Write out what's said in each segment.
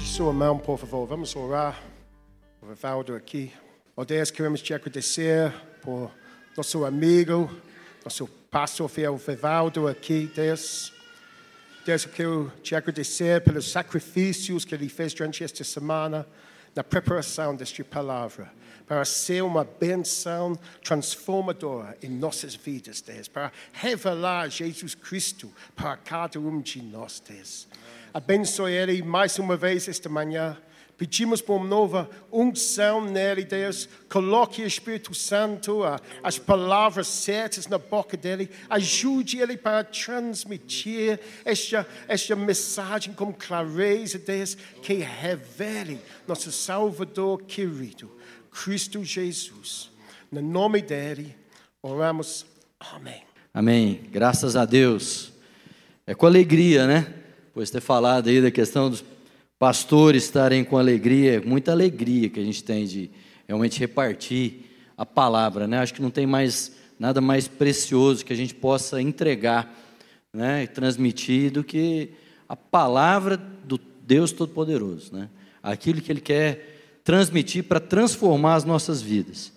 Levante sua mão, por favor. Vamos orar por Valdo aqui. Oh Deus, queremos te agradecer por nosso amigo, nosso pastor fiel Vivaldo aqui, Deus. Deus, eu quero te agradecer pelos sacrifícios que ele fez durante esta semana na preparação desta palavra, para ser uma benção transformadora em nossas vidas, Deus, para revelar Jesus Cristo para cada um de nós, Deus. Abençoe Ele mais uma vez esta manhã. Pedimos por uma nova unção nele, Deus. Coloque o Espírito Santo, as palavras certas na boca dele. Ajude ele para transmitir esta, esta mensagem com clareza, Deus, que revele nosso Salvador querido, Cristo Jesus. No nome dele, oramos. Amém. Amém. Graças a Deus. É com alegria, né? Pois ter falado aí da questão dos pastores estarem com alegria, muita alegria que a gente tem de realmente repartir a palavra, né? Acho que não tem mais nada mais precioso que a gente possa entregar, né, e transmitir do que a palavra do Deus Todo-Poderoso, né? Aquilo que Ele quer transmitir para transformar as nossas vidas.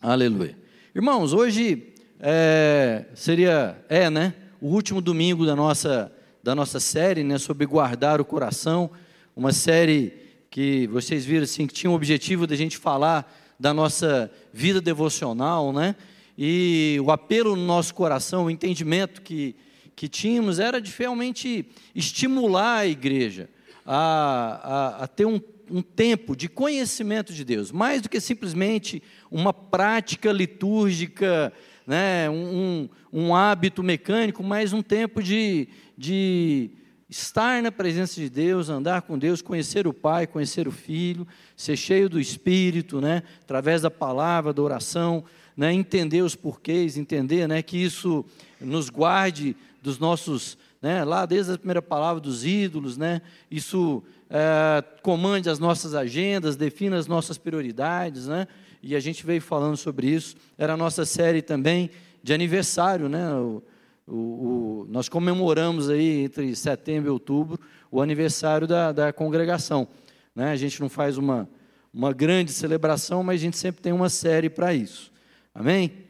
Aleluia. Irmãos, hoje é, seria, é, né, o último domingo da nossa da nossa série, né, sobre guardar o coração uma série que vocês viram assim, que tinha o objetivo de a gente falar da nossa vida devocional, né? E o apelo no nosso coração, o entendimento que, que tínhamos era de realmente estimular a igreja a, a, a ter um, um tempo de conhecimento de Deus, mais do que simplesmente uma prática litúrgica, né, um, um hábito mecânico, mas um tempo de, de estar na presença de Deus, andar com Deus, conhecer o Pai, conhecer o Filho, ser cheio do Espírito, né, através da palavra, da oração, né, entender os porquês, entender né, que isso nos guarde dos nossos, né, lá desde a primeira palavra dos ídolos, né, isso é, comande as nossas agendas, defina as nossas prioridades, né, e a gente veio falando sobre isso. Era a nossa série também de aniversário, né, o, o, o, nós comemoramos aí entre setembro e outubro o aniversário da, da congregação. Né? A gente não faz uma, uma grande celebração, mas a gente sempre tem uma série para isso. Amém?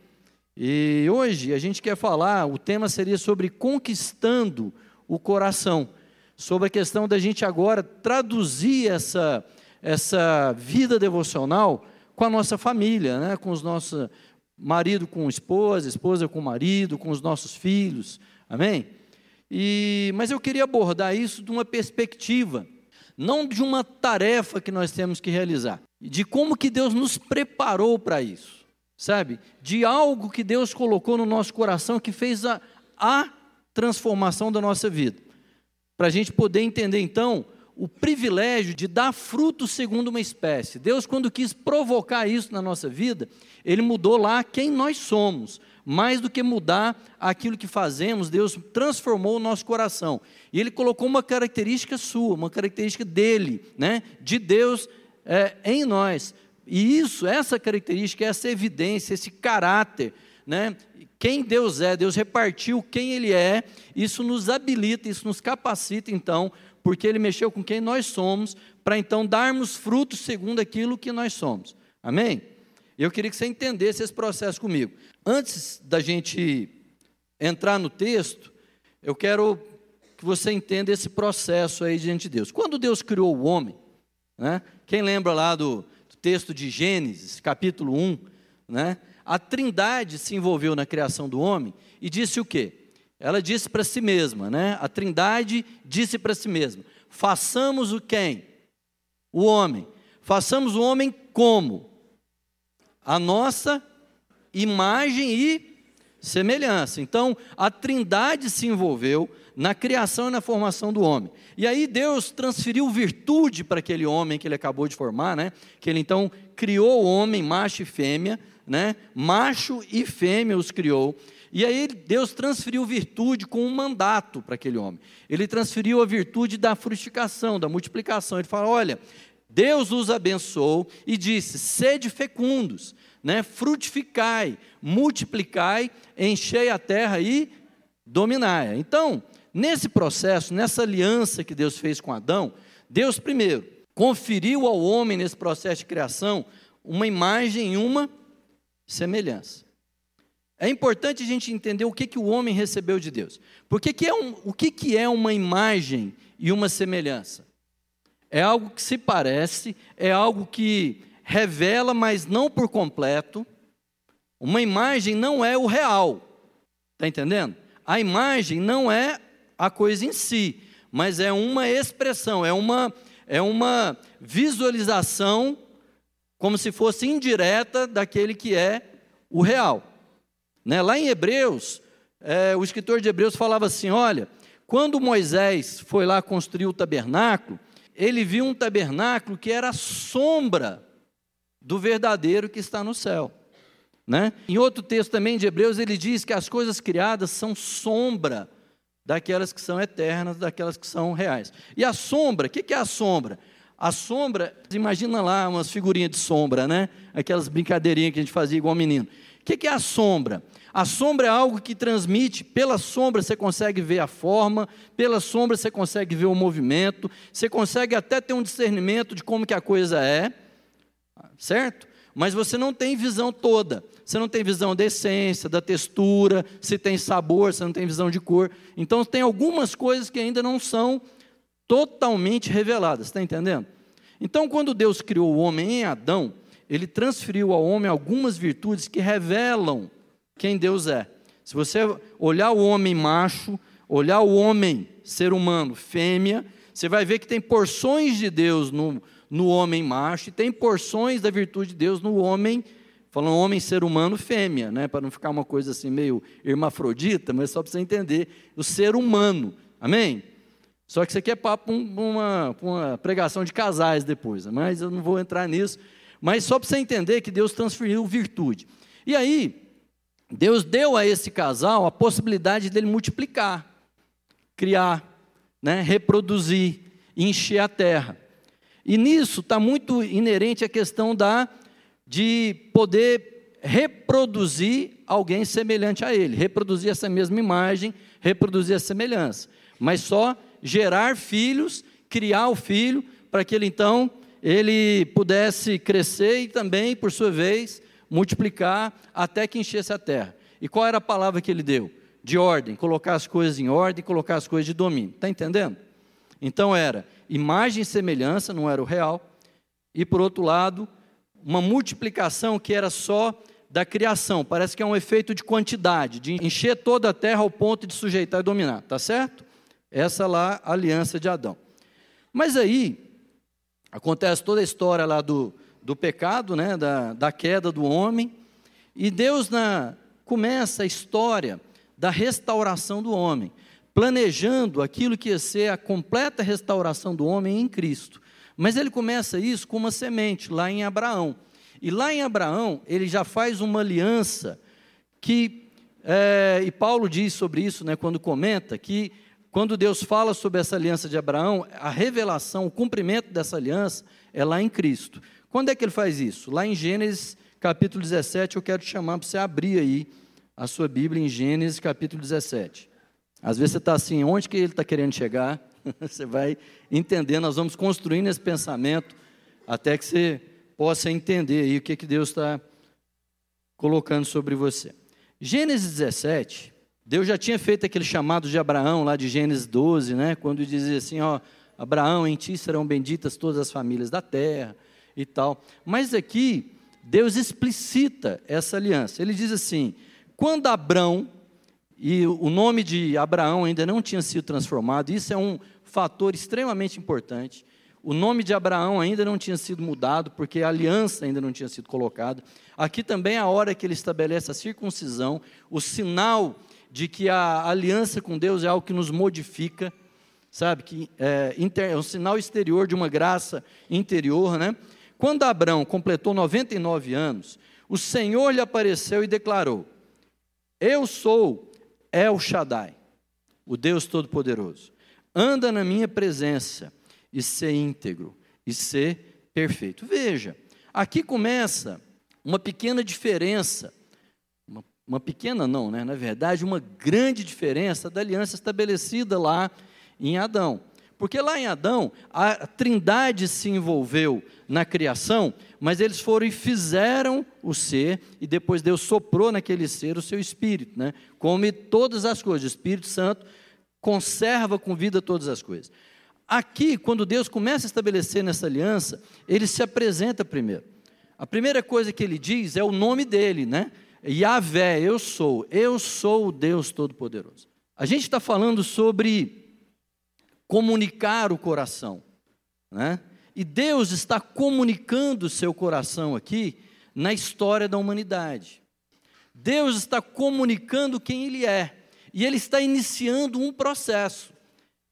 E hoje a gente quer falar, o tema seria sobre conquistando o coração, sobre a questão da gente agora traduzir essa, essa vida devocional com a nossa família, né? com os nossos marido com esposa, esposa com marido, com os nossos filhos, amém? E, mas eu queria abordar isso de uma perspectiva, não de uma tarefa que nós temos que realizar, de como que Deus nos preparou para isso, sabe? De algo que Deus colocou no nosso coração que fez a, a transformação da nossa vida. Para a gente poder entender então o privilégio de dar fruto segundo uma espécie. Deus, quando quis provocar isso na nossa vida, Ele mudou lá quem nós somos. Mais do que mudar aquilo que fazemos, Deus transformou o nosso coração. E Ele colocou uma característica sua, uma característica dele, né? de Deus é, em nós. E isso, essa característica, essa evidência, esse caráter, né? quem Deus é, Deus repartiu quem Ele é, isso nos habilita, isso nos capacita, então, porque Ele mexeu com quem nós somos, para então darmos frutos segundo aquilo que nós somos. Amém? Eu queria que você entendesse esse processo comigo. Antes da gente entrar no texto, eu quero que você entenda esse processo aí diante de Deus. Quando Deus criou o homem, né? quem lembra lá do, texto de Gênesis, capítulo 1, né? a trindade se envolveu na criação do homem e disse o quê? Ela disse para si mesma, né? A Trindade disse para si mesma: façamos o quem? O homem. Façamos o homem como? A nossa imagem e semelhança. Então, a Trindade se envolveu na criação e na formação do homem. E aí Deus transferiu virtude para aquele homem que ele acabou de formar, né? Que ele então criou o homem, macho e fêmea, né? Macho e fêmea os criou. E aí Deus transferiu virtude com um mandato para aquele homem. Ele transferiu a virtude da frutificação, da multiplicação. Ele fala: olha, Deus os abençoou e disse: sede fecundos, né? frutificai, multiplicai, enchei a terra e dominai. Então, nesse processo, nessa aliança que Deus fez com Adão, Deus, primeiro, conferiu ao homem nesse processo de criação uma imagem e uma semelhança. É importante a gente entender o que, que o homem recebeu de Deus. Porque que é um, o que, que é uma imagem e uma semelhança? É algo que se parece, é algo que revela, mas não por completo. Uma imagem não é o real. Está entendendo? A imagem não é a coisa em si, mas é uma expressão, é uma, é uma visualização, como se fosse indireta daquele que é o real. Né? Lá em Hebreus, é, o escritor de Hebreus falava assim: olha, quando Moisés foi lá construir o tabernáculo, ele viu um tabernáculo que era sombra do verdadeiro que está no céu. Né? Em outro texto também de Hebreus, ele diz que as coisas criadas são sombra daquelas que são eternas, daquelas que são reais. E a sombra, o que é a sombra? A sombra, imagina lá umas figurinhas de sombra, né? Aquelas brincadeirinhas que a gente fazia igual menino. O que é a sombra? A sombra é algo que transmite, pela sombra você consegue ver a forma, pela sombra você consegue ver o movimento, você consegue até ter um discernimento de como que a coisa é, certo? Mas você não tem visão toda. Você não tem visão da essência, da textura, se tem sabor, você não tem visão de cor. Então tem algumas coisas que ainda não são totalmente reveladas, está entendendo? Então, quando Deus criou o homem em Adão, ele transferiu ao homem algumas virtudes que revelam quem Deus é. Se você olhar o homem macho, olhar o homem ser humano fêmea, você vai ver que tem porções de Deus no, no homem macho e tem porções da virtude de Deus no homem, falando homem ser humano fêmea, né? para não ficar uma coisa assim meio hermafrodita, mas só para você entender o ser humano. Amém? Só que isso aqui é papo para uma, uma pregação de casais depois, mas eu não vou entrar nisso. Mas só para você entender que Deus transferiu virtude. E aí, Deus deu a esse casal a possibilidade dele multiplicar, criar, né, reproduzir, encher a terra. E nisso está muito inerente a questão da de poder reproduzir alguém semelhante a ele, reproduzir essa mesma imagem, reproduzir a semelhança, mas só gerar filhos, criar o filho para que ele então ele pudesse crescer e também, por sua vez, multiplicar até que enchesse a terra. E qual era a palavra que ele deu? De ordem, colocar as coisas em ordem, colocar as coisas de domínio. Está entendendo? Então era imagem e semelhança, não era o real, e por outro lado, uma multiplicação que era só da criação, parece que é um efeito de quantidade, de encher toda a terra ao ponto de sujeitar e dominar, tá certo? Essa lá, a aliança de Adão. Mas aí, Acontece toda a história lá do, do pecado, né, da, da queda do homem, e Deus na, começa a história da restauração do homem, planejando aquilo que ia ser a completa restauração do homem em Cristo. Mas ele começa isso com uma semente, lá em Abraão. E lá em Abraão, ele já faz uma aliança que, é, e Paulo diz sobre isso, né, quando comenta, que quando Deus fala sobre essa aliança de Abraão, a revelação, o cumprimento dessa aliança é lá em Cristo. Quando é que ele faz isso? Lá em Gênesis capítulo 17, eu quero te chamar para você abrir aí a sua Bíblia em Gênesis capítulo 17. Às vezes você está assim, onde que ele está querendo chegar? você vai entender, nós vamos construindo esse pensamento até que você possa entender aí o que, que Deus está colocando sobre você. Gênesis 17, Deus já tinha feito aquele chamado de Abraão, lá de Gênesis 12, né? quando dizia assim: ó, Abraão, em ti serão benditas todas as famílias da terra e tal. Mas aqui, Deus explicita essa aliança. Ele diz assim: quando Abraão, e o nome de Abraão ainda não tinha sido transformado, isso é um fator extremamente importante. O nome de Abraão ainda não tinha sido mudado, porque a aliança ainda não tinha sido colocada. Aqui também é a hora que ele estabelece a circuncisão, o sinal de que a aliança com Deus é algo que nos modifica, sabe? Que é, é um sinal exterior de uma graça interior, né? Quando Abraão completou 99 anos, o Senhor lhe apareceu e declarou: Eu sou El Shaddai, o Deus Todo-Poderoso. Anda na minha presença e ser íntegro e ser perfeito. Veja, aqui começa uma pequena diferença uma pequena não, né? na verdade, uma grande diferença da aliança estabelecida lá em Adão. Porque lá em Adão, a trindade se envolveu na criação, mas eles foram e fizeram o ser, e depois Deus soprou naquele ser o seu espírito, né? Come todas as coisas, o Espírito Santo conserva com vida todas as coisas. Aqui, quando Deus começa a estabelecer nessa aliança, ele se apresenta primeiro. A primeira coisa que ele diz é o nome dele, né? Yahvé, eu sou, eu sou o Deus Todo-Poderoso. A gente está falando sobre comunicar o coração, né? E Deus está comunicando o seu coração aqui na história da humanidade. Deus está comunicando quem Ele é, e Ele está iniciando um processo.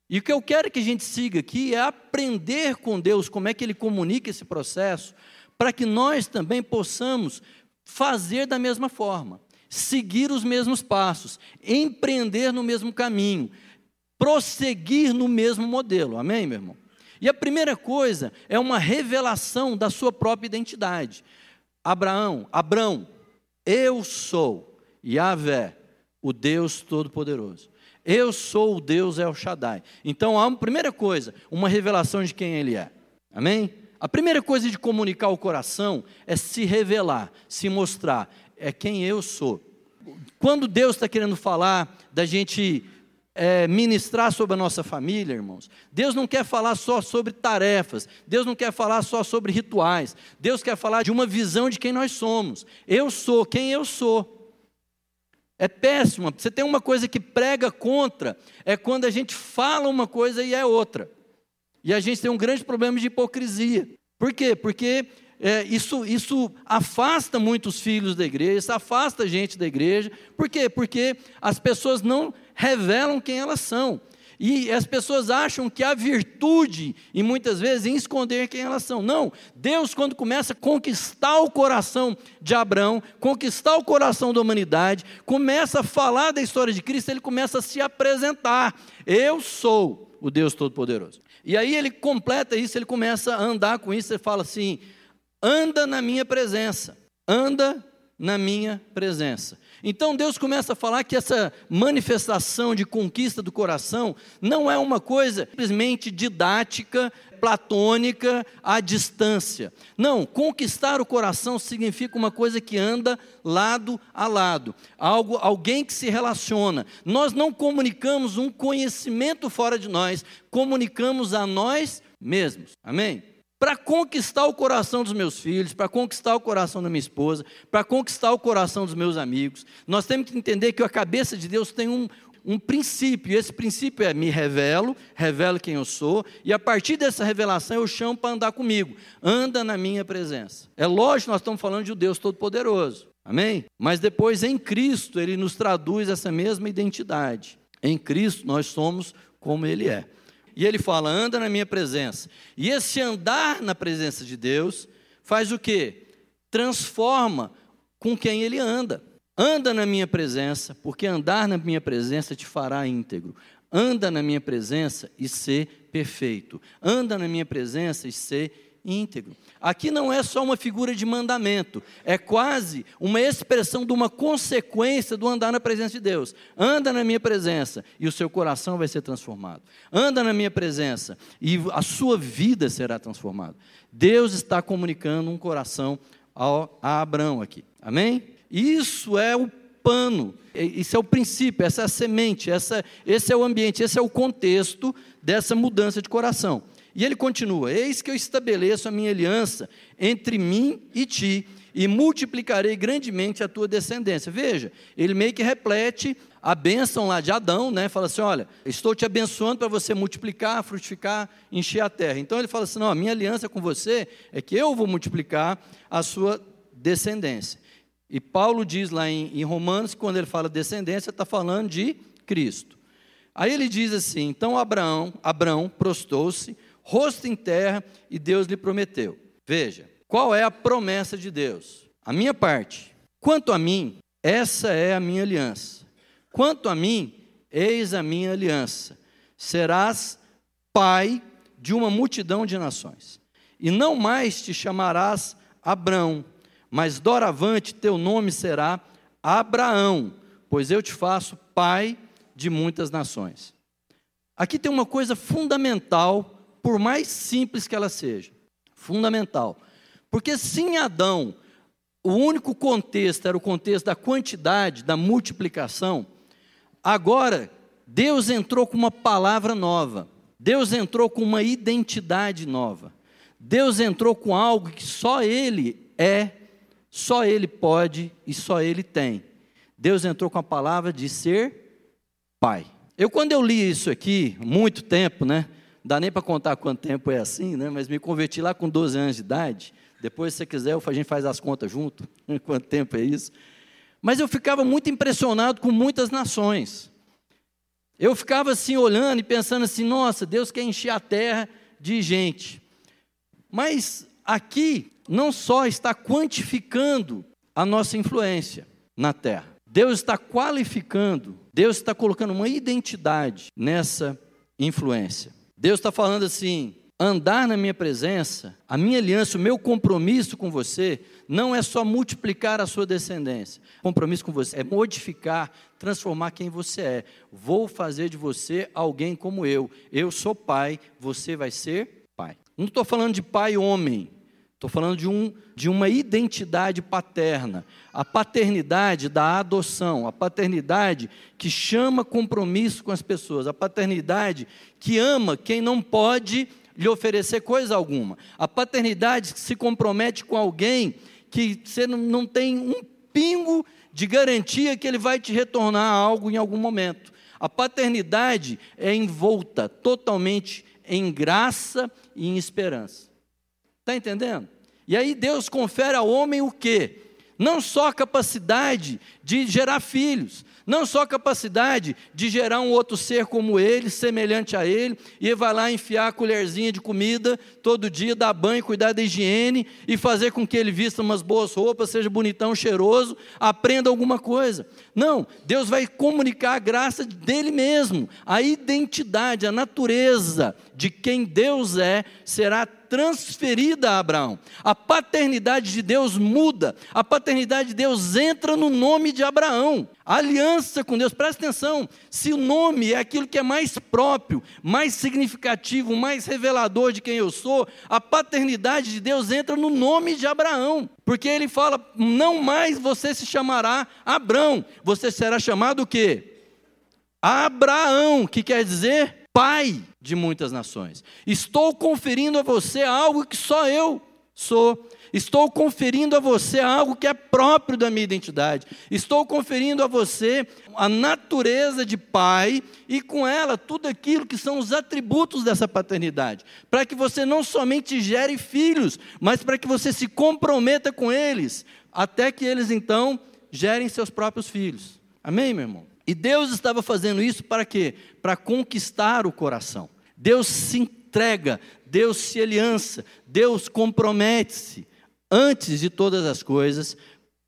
E o que eu quero que a gente siga aqui é aprender com Deus como é que Ele comunica esse processo, para que nós também possamos fazer da mesma forma, seguir os mesmos passos, empreender no mesmo caminho, prosseguir no mesmo modelo. Amém, meu irmão? E a primeira coisa é uma revelação da sua própria identidade. Abraão, Abrão, eu sou Yahvé, o Deus Todo-Poderoso. Eu sou o Deus El Shaddai. Então, a primeira coisa, uma revelação de quem ele é. Amém? A primeira coisa de comunicar o coração é se revelar, se mostrar, é quem eu sou. Quando Deus está querendo falar da gente é, ministrar sobre a nossa família, irmãos, Deus não quer falar só sobre tarefas, Deus não quer falar só sobre rituais, Deus quer falar de uma visão de quem nós somos. Eu sou quem eu sou. É péssimo. Você tem uma coisa que prega contra, é quando a gente fala uma coisa e é outra. E a gente tem um grande problema de hipocrisia. Por quê? Porque é, isso, isso afasta muitos filhos da igreja, isso afasta a gente da igreja. Por quê? Porque as pessoas não revelam quem elas são. E as pessoas acham que há virtude, e muitas vezes, em esconder quem elas são. Não, Deus, quando começa a conquistar o coração de Abraão, conquistar o coração da humanidade, começa a falar da história de Cristo, ele começa a se apresentar. Eu sou o Deus Todo-Poderoso. E aí ele completa isso, ele começa a andar com isso, ele fala assim: anda na minha presença, anda na minha presença. Então Deus começa a falar que essa manifestação de conquista do coração não é uma coisa simplesmente didática, platônica, à distância. Não, conquistar o coração significa uma coisa que anda lado a lado, algo, alguém que se relaciona. Nós não comunicamos um conhecimento fora de nós, comunicamos a nós mesmos. Amém? Para conquistar o coração dos meus filhos, para conquistar o coração da minha esposa, para conquistar o coração dos meus amigos. Nós temos que entender que a cabeça de Deus tem um, um princípio, e esse princípio é me revelo, revelo quem eu sou, e a partir dessa revelação eu chamo para andar comigo, anda na minha presença. É lógico, nós estamos falando de um Deus Todo-Poderoso, amém? Mas depois em Cristo ele nos traduz essa mesma identidade. Em Cristo nós somos como Ele é. E ele fala: anda na minha presença. E esse andar na presença de Deus faz o quê? Transforma com quem ele anda. Anda na minha presença, porque andar na minha presença te fará íntegro. Anda na minha presença e ser perfeito. Anda na minha presença e ser íntegro. Aqui não é só uma figura de mandamento, é quase uma expressão de uma consequência do andar na presença de Deus. Anda na minha presença e o seu coração vai ser transformado. Anda na minha presença e a sua vida será transformada. Deus está comunicando um coração a Abraão aqui. Amém? Isso é o pano, isso é o princípio, essa é a semente, essa, esse é o ambiente, esse é o contexto dessa mudança de coração. E ele continua: Eis que eu estabeleço a minha aliança entre mim e ti, e multiplicarei grandemente a tua descendência. Veja, ele meio que replete a bênção lá de Adão, né? Fala assim: olha, estou te abençoando para você multiplicar, frutificar, encher a terra. Então ele fala assim: não, a minha aliança com você é que eu vou multiplicar a sua descendência. E Paulo diz lá em, em Romanos, quando ele fala descendência, está falando de Cristo. Aí ele diz assim: então Abraão, Abraão prostou-se rosto em terra, e Deus lhe prometeu. Veja, qual é a promessa de Deus? A minha parte. Quanto a mim, essa é a minha aliança. Quanto a mim, eis a minha aliança. Serás pai de uma multidão de nações. E não mais te chamarás Abrão, mas doravante teu nome será Abraão, pois eu te faço pai de muitas nações. Aqui tem uma coisa fundamental, por mais simples que ela seja. Fundamental. Porque se em Adão o único contexto era o contexto da quantidade, da multiplicação, agora Deus entrou com uma palavra nova. Deus entrou com uma identidade nova. Deus entrou com algo que só Ele é, só Ele pode e só Ele tem. Deus entrou com a palavra de ser Pai. Eu, quando eu li isso aqui, muito tempo, né? Dá nem para contar quanto tempo é assim, né? Mas me converti lá com 12 anos de idade. Depois, se você quiser, a gente faz as contas junto, quanto tempo é isso. Mas eu ficava muito impressionado com muitas nações. Eu ficava assim olhando e pensando assim: nossa, Deus quer encher a terra de gente. Mas aqui não só está quantificando a nossa influência na terra, Deus está qualificando, Deus está colocando uma identidade nessa influência. Deus está falando assim: andar na minha presença, a minha aliança, o meu compromisso com você, não é só multiplicar a sua descendência. O compromisso com você é modificar, transformar quem você é. Vou fazer de você alguém como eu. Eu sou pai, você vai ser pai. Não estou falando de pai homem, estou falando de, um, de uma identidade paterna. A paternidade da adoção, a paternidade que chama compromisso com as pessoas, a paternidade que ama quem não pode lhe oferecer coisa alguma. A paternidade se compromete com alguém que você não tem um pingo de garantia que ele vai te retornar algo em algum momento. A paternidade é envolta totalmente em graça e em esperança. Está entendendo? E aí Deus confere ao homem o quê? Não só a capacidade de gerar filhos, não só a capacidade de gerar um outro ser como ele, semelhante a ele, e vai lá enfiar a colherzinha de comida todo dia, dar banho, cuidar da higiene e fazer com que ele vista umas boas roupas, seja bonitão, cheiroso, aprenda alguma coisa. Não, Deus vai comunicar a graça dele mesmo, a identidade, a natureza de quem Deus é será transferida a Abraão. A paternidade de Deus muda, a paternidade de Deus entra no nome de Abraão. A aliança com Deus, presta atenção, se o nome é aquilo que é mais próprio, mais significativo, mais revelador de quem eu sou, a paternidade de Deus entra no nome de Abraão, porque ele fala: não mais você se chamará Abrão, você será chamado o quê? Abraão, que quer dizer pai de muitas nações. Estou conferindo a você algo que só eu sou. Estou conferindo a você algo que é próprio da minha identidade. Estou conferindo a você a natureza de pai e com ela tudo aquilo que são os atributos dessa paternidade, para que você não somente gere filhos, mas para que você se comprometa com eles, até que eles então gerem seus próprios filhos. Amém, meu irmão? E Deus estava fazendo isso para quê? Para conquistar o coração. Deus se entrega, Deus se aliança, Deus compromete-se antes de todas as coisas,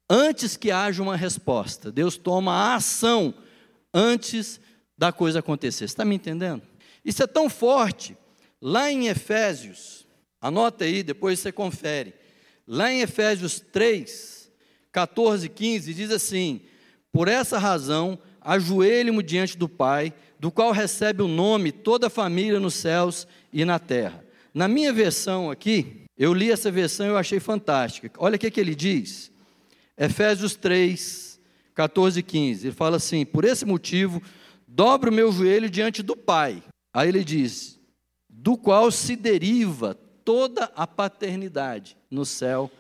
antes que haja uma resposta. Deus toma a ação antes da coisa acontecer. Você está me entendendo? Isso é tão forte. Lá em Efésios, anota aí, depois você confere. Lá em Efésios 3, 14 e 15, diz assim: Por essa razão ajoelhe-me diante do Pai, do qual recebe o nome toda a família nos céus e na terra. Na minha versão aqui, eu li essa versão e eu achei fantástica. Olha o que, que ele diz. Efésios 3, 14 e 15. Ele fala assim: Por esse motivo, dobro o meu joelho diante do Pai. Aí ele diz: Do qual se deriva toda a paternidade no céu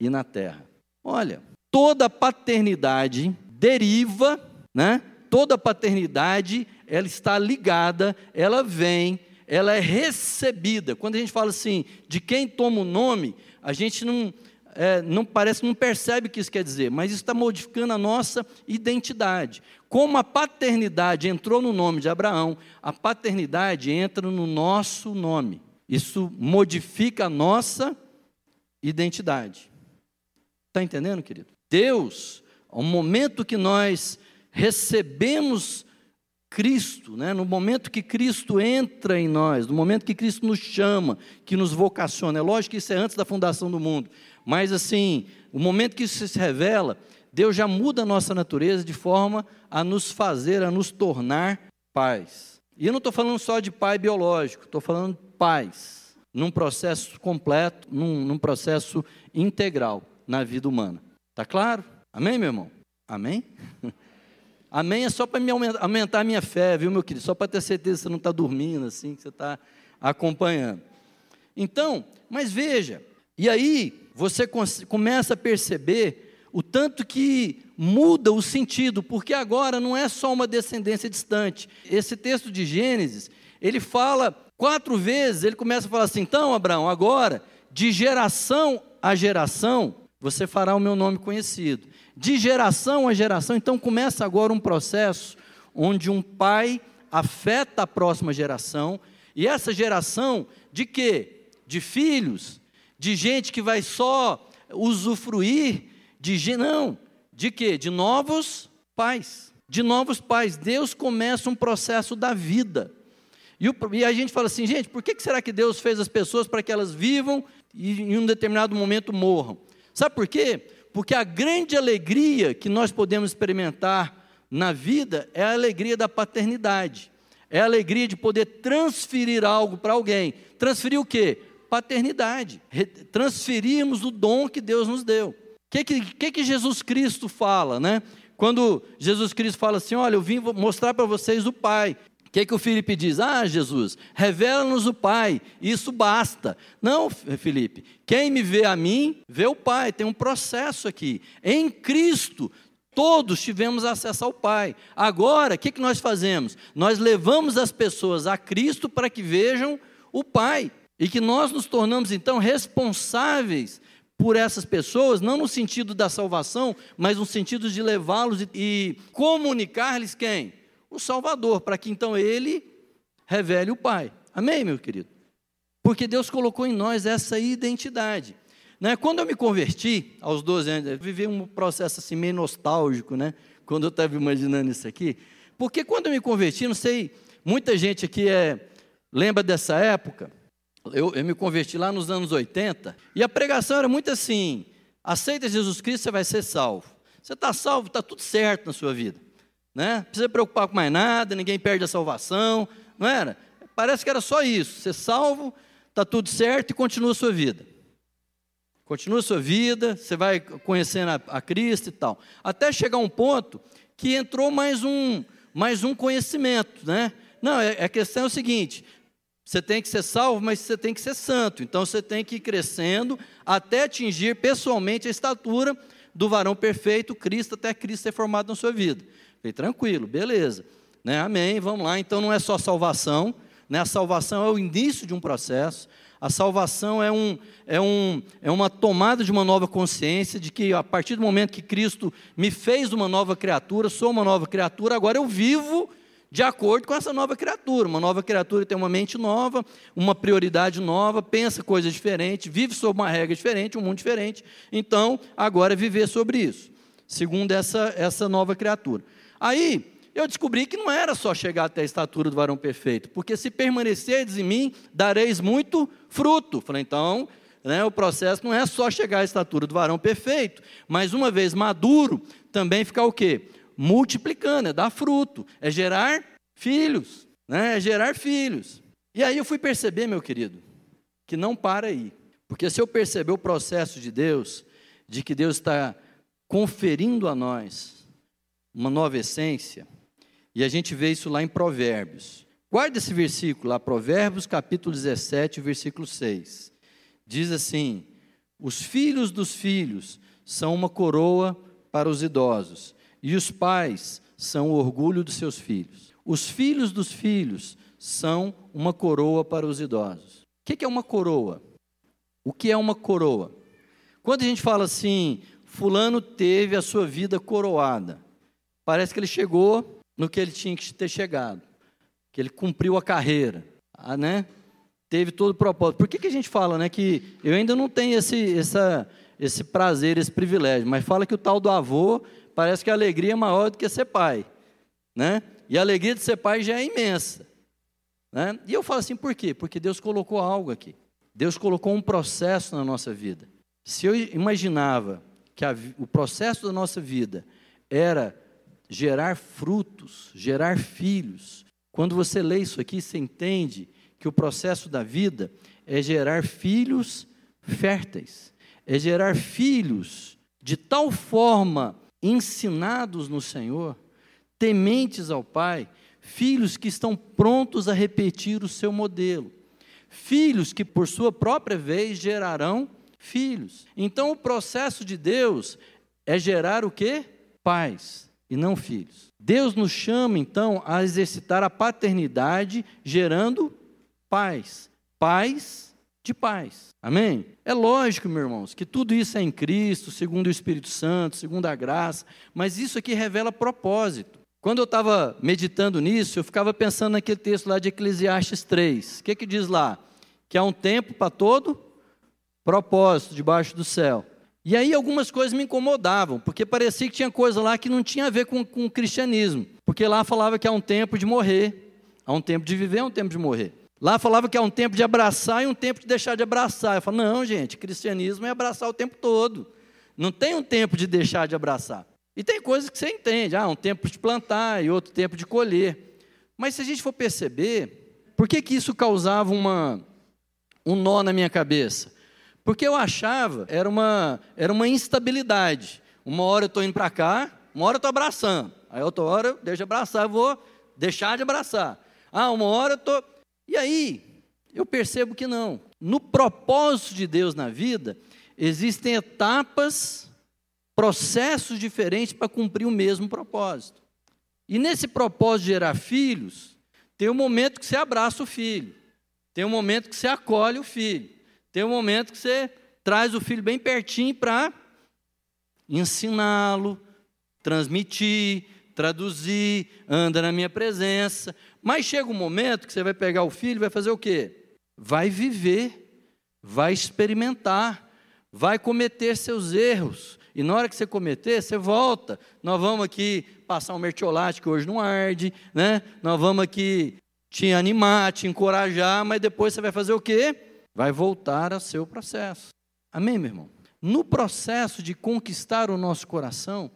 e na terra. Olha, toda paternidade deriva né? Toda paternidade, ela está ligada, ela vem, ela é recebida. Quando a gente fala assim, de quem toma o nome, a gente não, é, não parece, não percebe o que isso quer dizer, mas isso está modificando a nossa identidade. Como a paternidade entrou no nome de Abraão, a paternidade entra no nosso nome. Isso modifica a nossa identidade. Está entendendo, querido? Deus, ao momento que nós recebemos Cristo, né? no momento que Cristo entra em nós, no momento que Cristo nos chama, que nos vocaciona. É lógico que isso é antes da fundação do mundo, mas assim, o momento que isso se revela, Deus já muda a nossa natureza de forma a nos fazer, a nos tornar pais. E eu não estou falando só de pai biológico, estou falando pais, num processo completo, num, num processo integral na vida humana. Está claro? Amém, meu irmão? Amém? Amém é só para me aumentar, aumentar a minha fé, viu, meu querido? Só para ter certeza que você não está dormindo assim, que você está acompanhando. Então, mas veja, e aí você começa a perceber o tanto que muda o sentido, porque agora não é só uma descendência distante. Esse texto de Gênesis, ele fala quatro vezes, ele começa a falar assim: então, Abraão, agora, de geração a geração, você fará o meu nome conhecido. De geração a geração, então começa agora um processo onde um pai afeta a próxima geração, e essa geração de quê? De filhos, de gente que vai só usufruir de não, de quê? De novos pais. De novos pais. Deus começa um processo da vida. E, o, e a gente fala assim, gente, por que, que será que Deus fez as pessoas para que elas vivam e em um determinado momento morram? Sabe por quê? Porque a grande alegria que nós podemos experimentar na vida é a alegria da paternidade. É a alegria de poder transferir algo para alguém. Transferir o quê? Paternidade. Transferirmos o dom que Deus nos deu. O que, que, que Jesus Cristo fala, né? Quando Jesus Cristo fala assim: Olha, eu vim mostrar para vocês o Pai. Que, que o Felipe diz? Ah, Jesus, revela-nos o Pai, isso basta. Não, Felipe, quem me vê a mim, vê o Pai, tem um processo aqui. Em Cristo, todos tivemos acesso ao Pai. Agora, o que, que nós fazemos? Nós levamos as pessoas a Cristo para que vejam o Pai. E que nós nos tornamos, então, responsáveis por essas pessoas, não no sentido da salvação, mas no sentido de levá-los e, e comunicar-lhes quem? O Salvador, para que então ele revele o Pai. Amém, meu querido? Porque Deus colocou em nós essa identidade. Né? Quando eu me converti, aos 12 anos, eu vivi um processo assim meio nostálgico, né? quando eu estava imaginando isso aqui. Porque quando eu me converti, não sei, muita gente aqui é, lembra dessa época, eu, eu me converti lá nos anos 80, e a pregação era muito assim: aceita Jesus Cristo, você vai ser salvo. Você está salvo, está tudo certo na sua vida. Né? Não precisa preocupar com mais nada, ninguém perde a salvação. Não era? Parece que era só isso. Ser salvo, está tudo certo e continua a sua vida. Continua a sua vida, você vai conhecendo a, a Cristo e tal. Até chegar um ponto que entrou mais um, mais um conhecimento. Né? Não, é, a questão é o seguinte: você tem que ser salvo, mas você tem que ser santo. Então você tem que ir crescendo até atingir pessoalmente a estatura do varão perfeito, Cristo, até Cristo ser formado na sua vida. Falei, tranquilo, beleza. Né? Amém, vamos lá. Então não é só salvação, né? a salvação é o início de um processo. A salvação é, um, é, um, é uma tomada de uma nova consciência, de que a partir do momento que Cristo me fez uma nova criatura, sou uma nova criatura, agora eu vivo de acordo com essa nova criatura. Uma nova criatura tem uma mente nova, uma prioridade nova, pensa coisas diferentes, vive sob uma regra diferente, um mundo diferente. Então, agora é viver sobre isso, segundo essa, essa nova criatura. Aí, eu descobri que não era só chegar até a estatura do varão perfeito, porque se permaneceres em mim, dareis muito fruto. Falei, então, né, o processo não é só chegar à estatura do varão perfeito, mas uma vez maduro, também ficar o quê? multiplicando, é dar fruto, é gerar filhos, né? é gerar filhos. E aí eu fui perceber, meu querido, que não para aí. Porque se eu perceber o processo de Deus, de que Deus está conferindo a nós uma nova essência, e a gente vê isso lá em Provérbios. Guarda esse versículo lá, Provérbios capítulo 17, versículo 6. Diz assim: Os filhos dos filhos são uma coroa para os idosos, e os pais são o orgulho dos seus filhos. Os filhos dos filhos são uma coroa para os idosos. O que é uma coroa? O que é uma coroa? Quando a gente fala assim, Fulano teve a sua vida coroada, parece que ele chegou no que ele tinha que ter chegado, que ele cumpriu a carreira, ah, né? Teve todo o propósito. Por que, que a gente fala, né, que eu ainda não tenho esse, essa, esse prazer, esse privilégio, mas fala que o tal do avô parece que a alegria é maior do que ser pai, né? E a alegria de ser pai já é imensa, né? E eu falo assim, por quê? Porque Deus colocou algo aqui. Deus colocou um processo na nossa vida. Se eu imaginava que a, o processo da nossa vida era gerar frutos, gerar filhos, Quando você lê isso aqui, você entende que o processo da vida é gerar filhos férteis, é gerar filhos de tal forma ensinados no Senhor, tementes ao Pai, filhos que estão prontos a repetir o seu modelo, filhos que por sua própria vez gerarão filhos. Então o processo de Deus é gerar o quê? Pais e não filhos. Deus nos chama então a exercitar a paternidade gerando pais, pais de pais. Amém? É lógico, meus irmãos, que tudo isso é em Cristo, segundo o Espírito Santo, segundo a graça, mas isso aqui revela propósito. Quando eu estava meditando nisso, eu ficava pensando naquele texto lá de Eclesiastes 3. O que, que diz lá? Que há um tempo para todo propósito debaixo do céu. E aí algumas coisas me incomodavam, porque parecia que tinha coisa lá que não tinha a ver com, com o cristianismo. Porque lá falava que há um tempo de morrer, há um tempo de viver, há um tempo de morrer. Lá falava que há um tempo de abraçar e um tempo de deixar de abraçar. Eu falo, não, gente, cristianismo é abraçar o tempo todo. Não tem um tempo de deixar de abraçar. E tem coisas que você entende, ah, um tempo de plantar e outro tempo de colher. Mas se a gente for perceber, por que, que isso causava uma, um nó na minha cabeça? Porque eu achava, era uma, era uma instabilidade. Uma hora eu estou indo para cá, uma hora eu estou abraçando. Aí outra hora, eu deixo de abraçar, eu vou deixar de abraçar. Ah, uma hora eu estou... Tô... E aí, eu percebo que não. No propósito de Deus na vida, existem etapas, processos diferentes para cumprir o mesmo propósito. E nesse propósito de gerar filhos, tem um momento que você abraça o filho, tem um momento que você acolhe o filho, tem um momento que você traz o filho bem pertinho para ensiná-lo, transmitir, traduzir, anda na minha presença. Mas chega um momento que você vai pegar o filho e vai fazer o quê? Vai viver, vai experimentar, vai cometer seus erros. E na hora que você cometer, você volta. Nós vamos aqui passar um mertiolate que hoje não arde, né? Nós vamos aqui te animar, te encorajar, mas depois você vai fazer o quê? Vai voltar ao seu processo. Amém, meu irmão? No processo de conquistar o nosso coração,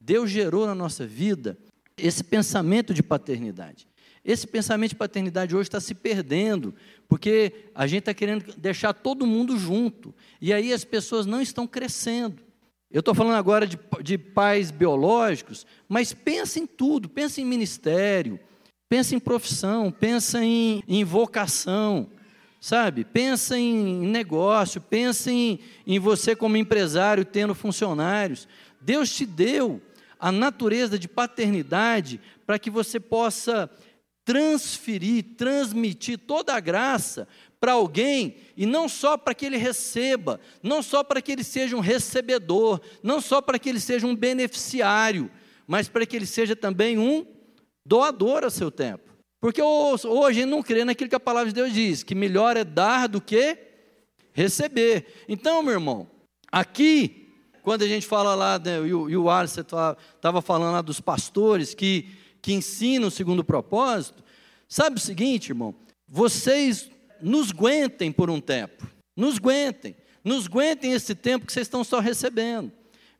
Deus gerou na nossa vida esse pensamento de paternidade. Esse pensamento de paternidade hoje está se perdendo, porque a gente está querendo deixar todo mundo junto, e aí as pessoas não estão crescendo. Eu estou falando agora de, de pais biológicos, mas pensa em tudo, pensa em ministério, pensa em profissão, pensa em, em vocação, sabe? Pensa em negócio, pensa em, em você como empresário tendo funcionários. Deus te deu a natureza de paternidade para que você possa transferir, transmitir toda a graça para alguém e não só para que ele receba, não só para que ele seja um recebedor, não só para que ele seja um beneficiário, mas para que ele seja também um doador ao seu tempo. Porque hoje não crê naquilo que a palavra de Deus diz, que melhor é dar do que receber. Então, meu irmão, aqui, quando a gente fala lá, né, e o, e o Alisson estava falando lá dos pastores que, que ensinam segundo o propósito, sabe o seguinte, irmão? Vocês nos aguentem por um tempo, nos aguentem, nos aguentem esse tempo que vocês estão só recebendo.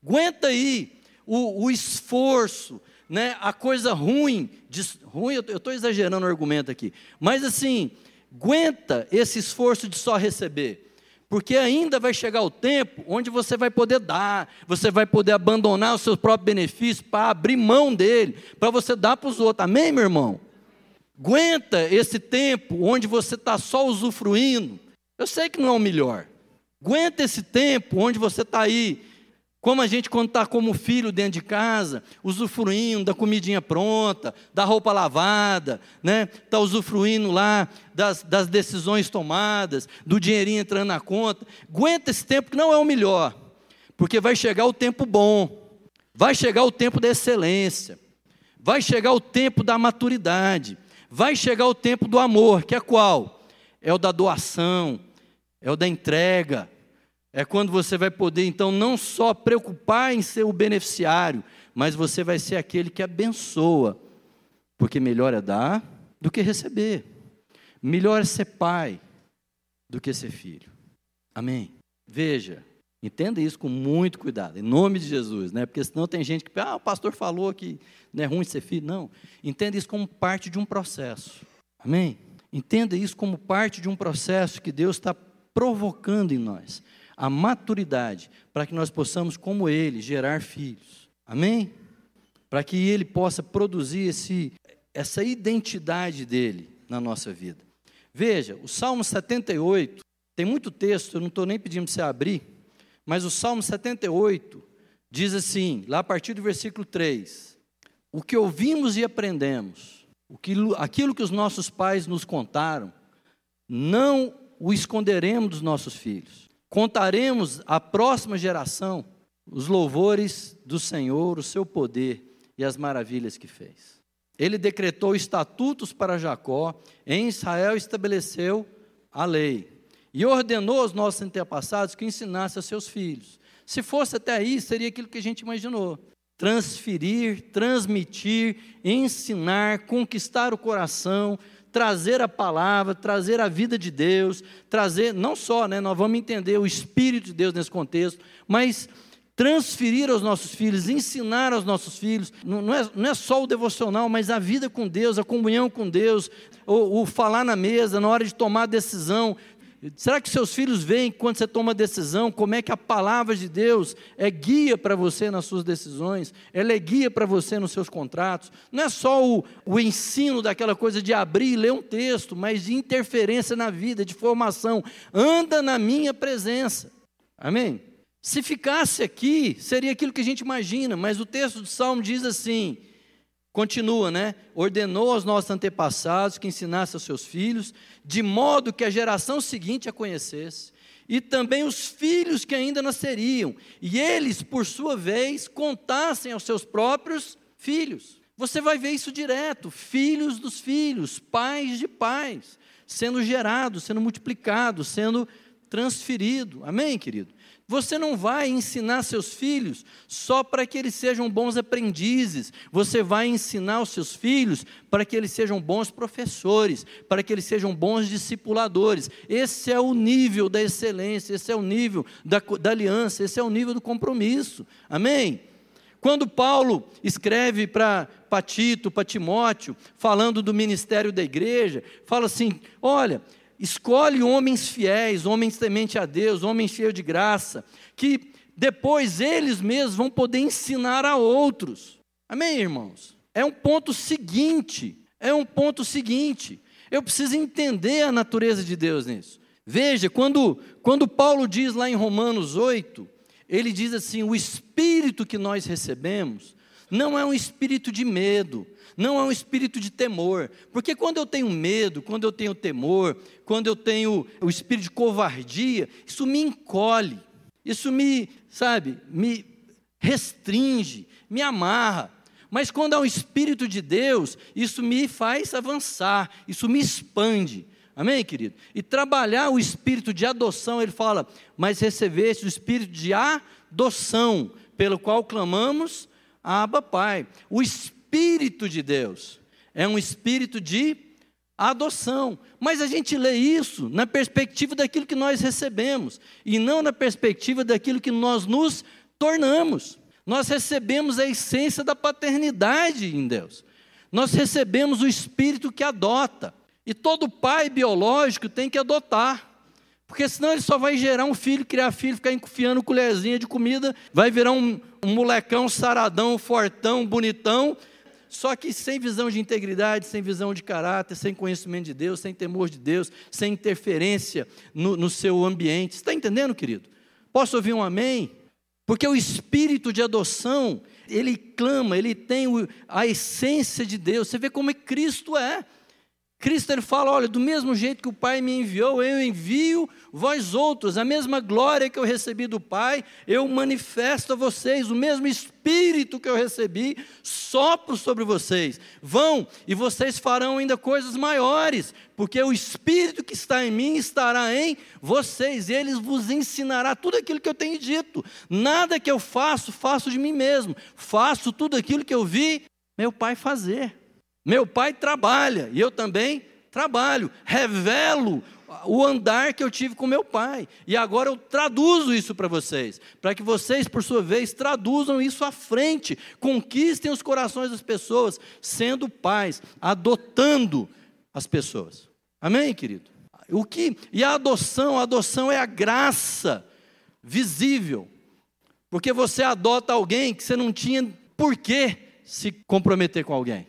Aguenta aí o, o esforço, né, a coisa ruim, de, ruim, eu estou exagerando o argumento aqui, mas assim, aguenta esse esforço de só receber, porque ainda vai chegar o tempo onde você vai poder dar, você vai poder abandonar o seu próprio benefício para abrir mão dele, para você dar para os outros, amém, meu irmão? Aguenta esse tempo onde você está só usufruindo, eu sei que não é o melhor, aguenta esse tempo onde você está aí como a gente, quando está como filho dentro de casa, usufruindo da comidinha pronta, da roupa lavada, né? Está usufruindo lá das, das decisões tomadas, do dinheirinho entrando na conta. Aguenta esse tempo que não é o melhor, porque vai chegar o tempo bom, vai chegar o tempo da excelência, vai chegar o tempo da maturidade, vai chegar o tempo do amor, que é qual? É o da doação, é o da entrega, é quando você vai poder, então, não só preocupar em ser o beneficiário, mas você vai ser aquele que abençoa. Porque melhor é dar do que receber. Melhor é ser pai do que ser filho. Amém? Veja, Entenda isso com muito cuidado, em nome de Jesus, né? Porque senão tem gente que, ah, o pastor falou que não é ruim ser filho. Não. Entenda isso como parte de um processo. Amém? Entenda isso como parte de um processo que Deus está provocando em nós a maturidade para que nós possamos, como Ele, gerar filhos. Amém? Para que Ele possa produzir esse, essa identidade dele na nossa vida. Veja, o Salmo 78, tem muito texto, eu não estou nem pedindo para você abrir, mas o Salmo 78 diz assim, lá a partir do versículo 3: O que ouvimos e aprendemos, o que, aquilo que os nossos pais nos contaram, não o esconderemos dos nossos filhos. Contaremos à próxima geração os louvores do Senhor, o seu poder e as maravilhas que fez. Ele decretou estatutos para Jacó, em Israel estabeleceu a lei. E ordenou aos nossos antepassados que ensinasse a seus filhos. Se fosse até aí, seria aquilo que a gente imaginou: transferir, transmitir, ensinar, conquistar o coração, trazer a palavra, trazer a vida de Deus, trazer, não só, né, nós vamos entender o Espírito de Deus nesse contexto, mas transferir aos nossos filhos, ensinar aos nossos filhos, não é, não é só o devocional, mas a vida com Deus, a comunhão com Deus, o, o falar na mesa, na hora de tomar decisão, Será que seus filhos veem quando você toma decisão, como é que a palavra de Deus é guia para você nas suas decisões, ela é guia para você nos seus contratos? Não é só o, o ensino daquela coisa de abrir e ler um texto, mas de interferência na vida, de formação. Anda na minha presença. Amém? Se ficasse aqui, seria aquilo que a gente imagina, mas o texto do Salmo diz assim: Continua, né? Ordenou aos nossos antepassados que ensinasse aos seus filhos, de modo que a geração seguinte a conhecesse, e também os filhos que ainda nasceriam, e eles, por sua vez, contassem aos seus próprios filhos. Você vai ver isso direto: filhos dos filhos, pais de pais, sendo gerados, sendo multiplicados, sendo transferido. Amém, querido? Você não vai ensinar seus filhos só para que eles sejam bons aprendizes. Você vai ensinar os seus filhos para que eles sejam bons professores, para que eles sejam bons discipuladores. Esse é o nível da excelência, esse é o nível da, da aliança, esse é o nível do compromisso. Amém? Quando Paulo escreve para Tito, para Timóteo, falando do ministério da igreja, fala assim: olha Escolhe homens fiéis, homens temente a Deus, homens cheios de graça, que depois eles mesmos vão poder ensinar a outros. Amém, irmãos? É um ponto seguinte, é um ponto seguinte. Eu preciso entender a natureza de Deus nisso. Veja, quando, quando Paulo diz lá em Romanos 8, ele diz assim: o espírito que nós recebemos não é um espírito de medo, não é um espírito de temor, porque quando eu tenho medo, quando eu tenho temor, quando eu tenho o espírito de covardia, isso me encolhe, isso me, sabe, me restringe, me amarra. Mas quando é um espírito de Deus, isso me faz avançar, isso me expande. Amém, querido? E trabalhar o espírito de adoção, ele fala, mas recebeste o espírito de adoção, pelo qual clamamos, Abba Pai. O espírito Espírito de Deus. É um espírito de adoção. Mas a gente lê isso na perspectiva daquilo que nós recebemos e não na perspectiva daquilo que nós nos tornamos. Nós recebemos a essência da paternidade em Deus. Nós recebemos o espírito que adota. E todo pai biológico tem que adotar. Porque senão ele só vai gerar um filho, criar filho, ficar enfiando colherzinha de comida, vai virar um, um molecão saradão, fortão, bonitão, só que sem visão de integridade, sem visão de caráter, sem conhecimento de Deus, sem temor de Deus, sem interferência no, no seu ambiente. Está entendendo, querido? Posso ouvir um amém? Porque o espírito de adoção, ele clama, ele tem a essência de Deus. Você vê como é Cristo é. Cristo ele fala: olha, do mesmo jeito que o Pai me enviou, eu envio vós outros, a mesma glória que eu recebi do Pai, eu manifesto a vocês, o mesmo Espírito que eu recebi, sopro sobre vocês. Vão e vocês farão ainda coisas maiores, porque o Espírito que está em mim estará em vocês, e ele vos ensinará tudo aquilo que eu tenho dito. Nada que eu faço, faço de mim mesmo, faço tudo aquilo que eu vi meu Pai fazer. Meu pai trabalha e eu também trabalho. Revelo o andar que eu tive com meu pai. E agora eu traduzo isso para vocês, para que vocês, por sua vez, traduzam isso à frente, conquistem os corações das pessoas, sendo pais, adotando as pessoas. Amém, querido? O que? E a adoção, a adoção é a graça visível. Porque você adota alguém que você não tinha por que se comprometer com alguém.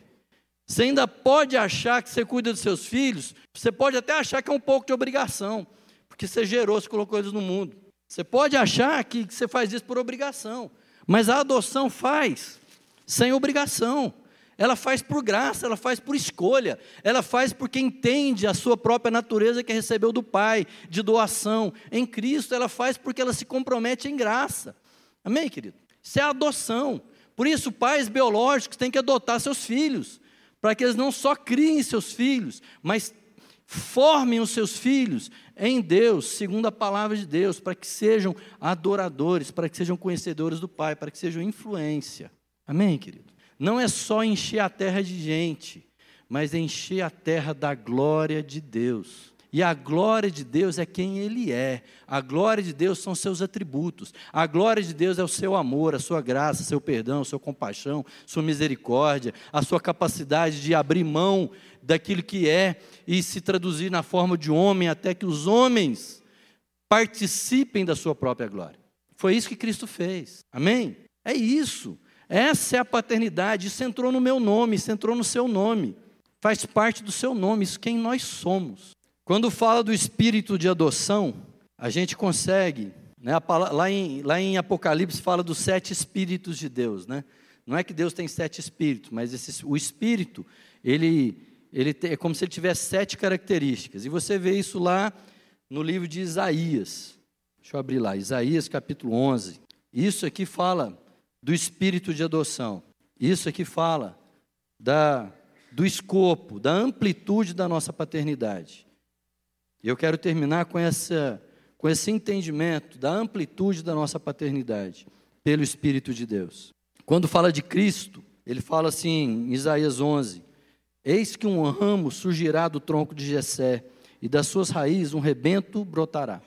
Você ainda pode achar que você cuida dos seus filhos, você pode até achar que é um pouco de obrigação, porque você gerou, você colocou eles no mundo. Você pode achar que você faz isso por obrigação, mas a adoção faz sem obrigação. Ela faz por graça, ela faz por escolha, ela faz porque entende a sua própria natureza que recebeu do Pai, de doação. Em Cristo, ela faz porque ela se compromete em graça. Amém, querido? Isso é adoção. Por isso, pais biológicos têm que adotar seus filhos para que eles não só criem seus filhos, mas formem os seus filhos em Deus, segundo a palavra de Deus, para que sejam adoradores, para que sejam conhecedores do Pai, para que sejam influência. Amém, querido? Não é só encher a terra de gente, mas encher a terra da glória de Deus. E a glória de Deus é quem Ele é. A glória de Deus são seus atributos. A glória de Deus é o seu amor, a sua graça, seu perdão, sua compaixão, sua misericórdia, a sua capacidade de abrir mão daquilo que é e se traduzir na forma de homem, até que os homens participem da sua própria glória. Foi isso que Cristo fez. Amém? É isso. Essa é a paternidade. Isso entrou no meu nome, isso entrou no seu nome. Faz parte do seu nome, isso quem nós somos. Quando fala do espírito de adoção, a gente consegue, né, lá, em, lá em Apocalipse fala dos sete espíritos de Deus, né? Não é que Deus tem sete espíritos, mas esse, o espírito, ele, ele é como se ele tivesse sete características. E você vê isso lá no livro de Isaías. Deixa eu abrir lá, Isaías capítulo 11. Isso aqui fala do espírito de adoção. Isso aqui fala da, do escopo, da amplitude da nossa paternidade. E eu quero terminar com, essa, com esse entendimento da amplitude da nossa paternidade pelo Espírito de Deus. Quando fala de Cristo, ele fala assim em Isaías 11: Eis que um ramo surgirá do tronco de Jessé, e das suas raízes um rebento brotará.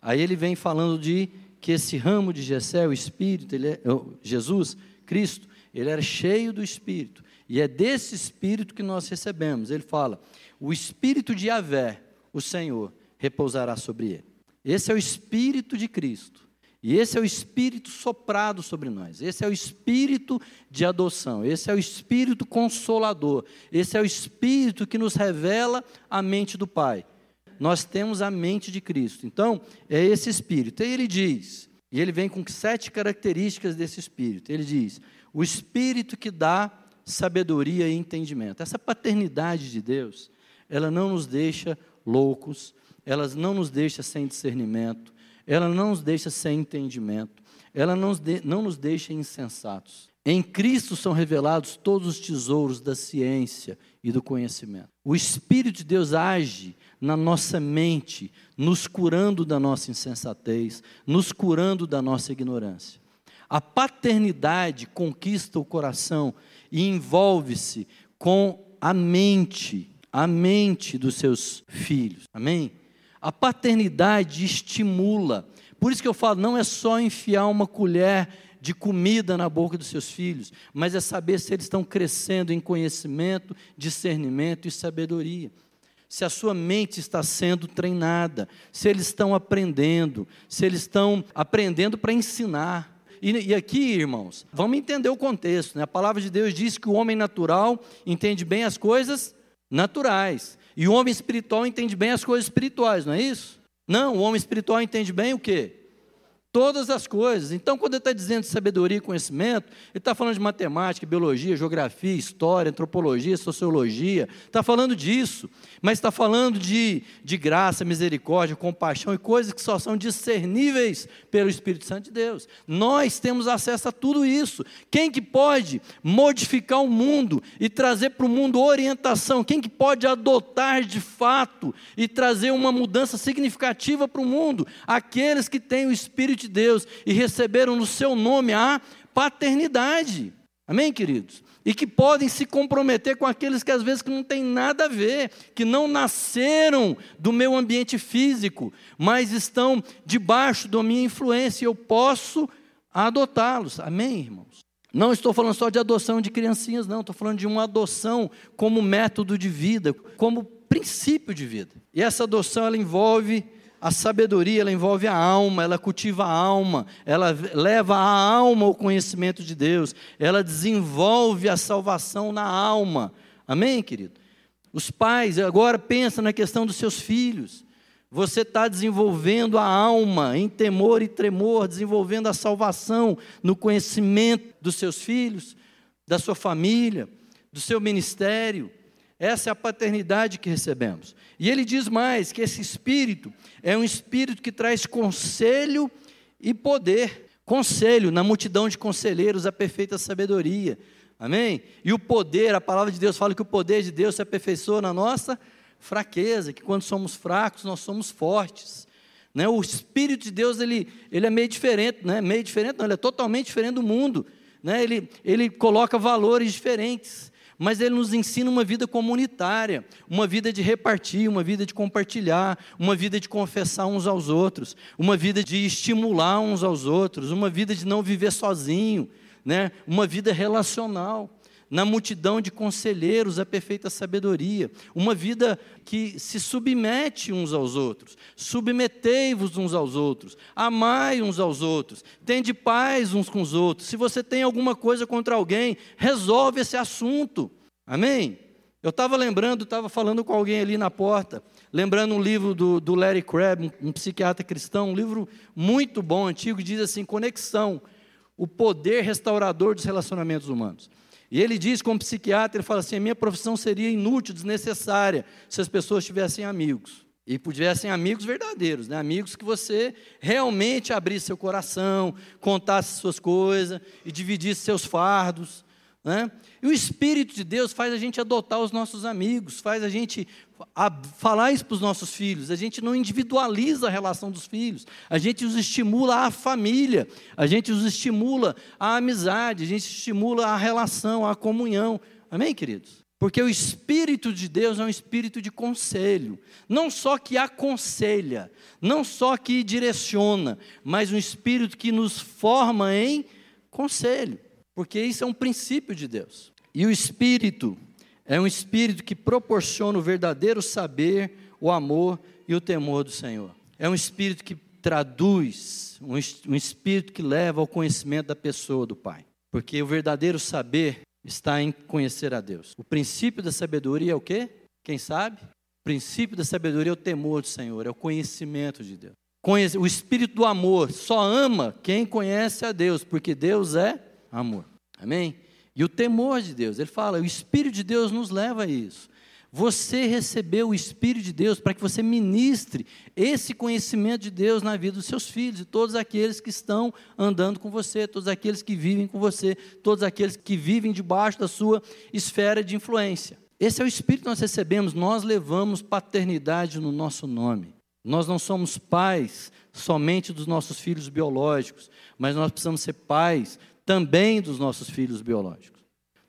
Aí ele vem falando de que esse ramo de Jessé, o Espírito, ele é, Jesus, Cristo, ele era cheio do Espírito. E é desse Espírito que nós recebemos. Ele fala: o Espírito de Yahvé, o Senhor repousará sobre ele. Esse é o Espírito de Cristo. E esse é o Espírito soprado sobre nós. Esse é o Espírito de adoção. Esse é o Espírito consolador. Esse é o Espírito que nos revela a mente do Pai. Nós temos a mente de Cristo. Então, é esse Espírito. E ele diz, e ele vem com sete características desse Espírito. Ele diz: o Espírito que dá sabedoria e entendimento. Essa paternidade de Deus, ela não nos deixa loucos, elas não nos deixa sem discernimento, ela não nos deixa sem entendimento, ela não não nos deixa insensatos. Em Cristo são revelados todos os tesouros da ciência e do conhecimento. O Espírito de Deus age na nossa mente, nos curando da nossa insensatez, nos curando da nossa ignorância. A paternidade conquista o coração e envolve-se com a mente a mente dos seus filhos. Amém? A paternidade estimula. Por isso que eu falo, não é só enfiar uma colher de comida na boca dos seus filhos, mas é saber se eles estão crescendo em conhecimento, discernimento e sabedoria. Se a sua mente está sendo treinada, se eles estão aprendendo, se eles estão aprendendo para ensinar. E, e, aqui, irmãos, vamos entender o contexto. Né? A palavra de Deus diz que o homem natural entende bem as coisas naturais. E o homem espiritual entende bem as coisas espirituais, não é isso? Não, o homem espiritual entende bem o quê? Todas as coisas. Então, quando ele está dizendo sabedoria e conhecimento, ele está falando de matemática, biologia, geografia, história, antropologia, sociologia, está falando disso, mas está falando de, de graça, misericórdia, compaixão e coisas que só são discerníveis pelo Espírito Santo de Deus. Nós temos acesso a tudo isso. Quem que pode modificar o mundo e trazer para o mundo orientação? Quem que pode adotar de fato e trazer uma mudança significativa para o mundo? Aqueles que têm o Espírito de Deus e receberam no seu nome a paternidade. Amém, queridos? E que podem se comprometer com aqueles que às vezes que não tem nada a ver, que não nasceram do meu ambiente físico, mas estão debaixo da minha influência. Eu posso adotá-los. Amém, irmãos? Não estou falando só de adoção de criancinhas, não. Estou falando de uma adoção como método de vida, como princípio de vida. E essa adoção ela envolve a sabedoria, ela envolve a alma, ela cultiva a alma, ela leva a alma ao conhecimento de Deus, ela desenvolve a salvação na alma. Amém, querido? Os pais, agora pensa na questão dos seus filhos. Você está desenvolvendo a alma em temor e tremor, desenvolvendo a salvação no conhecimento dos seus filhos, da sua família, do seu ministério. Essa é a paternidade que recebemos. E ele diz mais que esse espírito é um espírito que traz conselho e poder. Conselho, na multidão de conselheiros, a perfeita sabedoria. Amém? E o poder, a palavra de Deus fala que o poder de Deus se aperfeiçoa na nossa fraqueza, que quando somos fracos, nós somos fortes. Né? O Espírito de Deus, ele, ele é meio diferente, né? meio diferente não, ele é totalmente diferente do mundo. Né? Ele, ele coloca valores diferentes mas ele nos ensina uma vida comunitária, uma vida de repartir, uma vida de compartilhar, uma vida de confessar uns aos outros, uma vida de estimular uns aos outros, uma vida de não viver sozinho, né? uma vida relacional na multidão de conselheiros a perfeita sabedoria, uma vida que se submete uns aos outros, submetei-vos uns aos outros, amai uns aos outros, tende paz uns com os outros. Se você tem alguma coisa contra alguém, resolve esse assunto. Amém? Eu estava lembrando, estava falando com alguém ali na porta, lembrando um livro do, do Larry Crabb, um, psiquiatra cristão, um livro muito bom, antigo, diz assim: Conexão, o poder restaurador dos relacionamentos humanos. E ele diz, como psiquiatra, ele fala assim: a minha profissão seria inútil, desnecessária, se as pessoas tivessem amigos. E tivessem amigos verdadeiros, né? amigos que você realmente abrisse seu coração, contasse suas coisas e dividisse seus fardos. Né? E o Espírito de Deus faz a gente adotar os nossos amigos, faz a gente falar isso para os nossos filhos. A gente não individualiza a relação dos filhos, a gente os estimula à família, a gente os estimula à amizade, a gente estimula a relação, à comunhão. Amém, queridos? Porque o Espírito de Deus é um espírito de conselho, não só que aconselha, não só que direciona, mas um espírito que nos forma em conselho porque isso é um princípio de Deus. E o Espírito é um Espírito que proporciona o verdadeiro saber, o amor e o temor do Senhor. É um Espírito que traduz, um Espírito que leva ao conhecimento da pessoa do Pai. Porque o verdadeiro saber está em conhecer a Deus. O princípio da sabedoria é o quê? Quem sabe? O princípio da sabedoria é o temor do Senhor, é o conhecimento de Deus. O espírito do amor só ama quem conhece a Deus, porque Deus é amor. Amém? E o temor de Deus, ele fala, o Espírito de Deus nos leva a isso. Você recebeu o Espírito de Deus para que você ministre esse conhecimento de Deus na vida dos seus filhos e todos aqueles que estão andando com você, todos aqueles que vivem com você, todos aqueles que vivem debaixo da sua esfera de influência. Esse é o Espírito que nós recebemos, nós levamos paternidade no nosso nome. Nós não somos pais somente dos nossos filhos biológicos, mas nós precisamos ser pais também dos nossos filhos biológicos.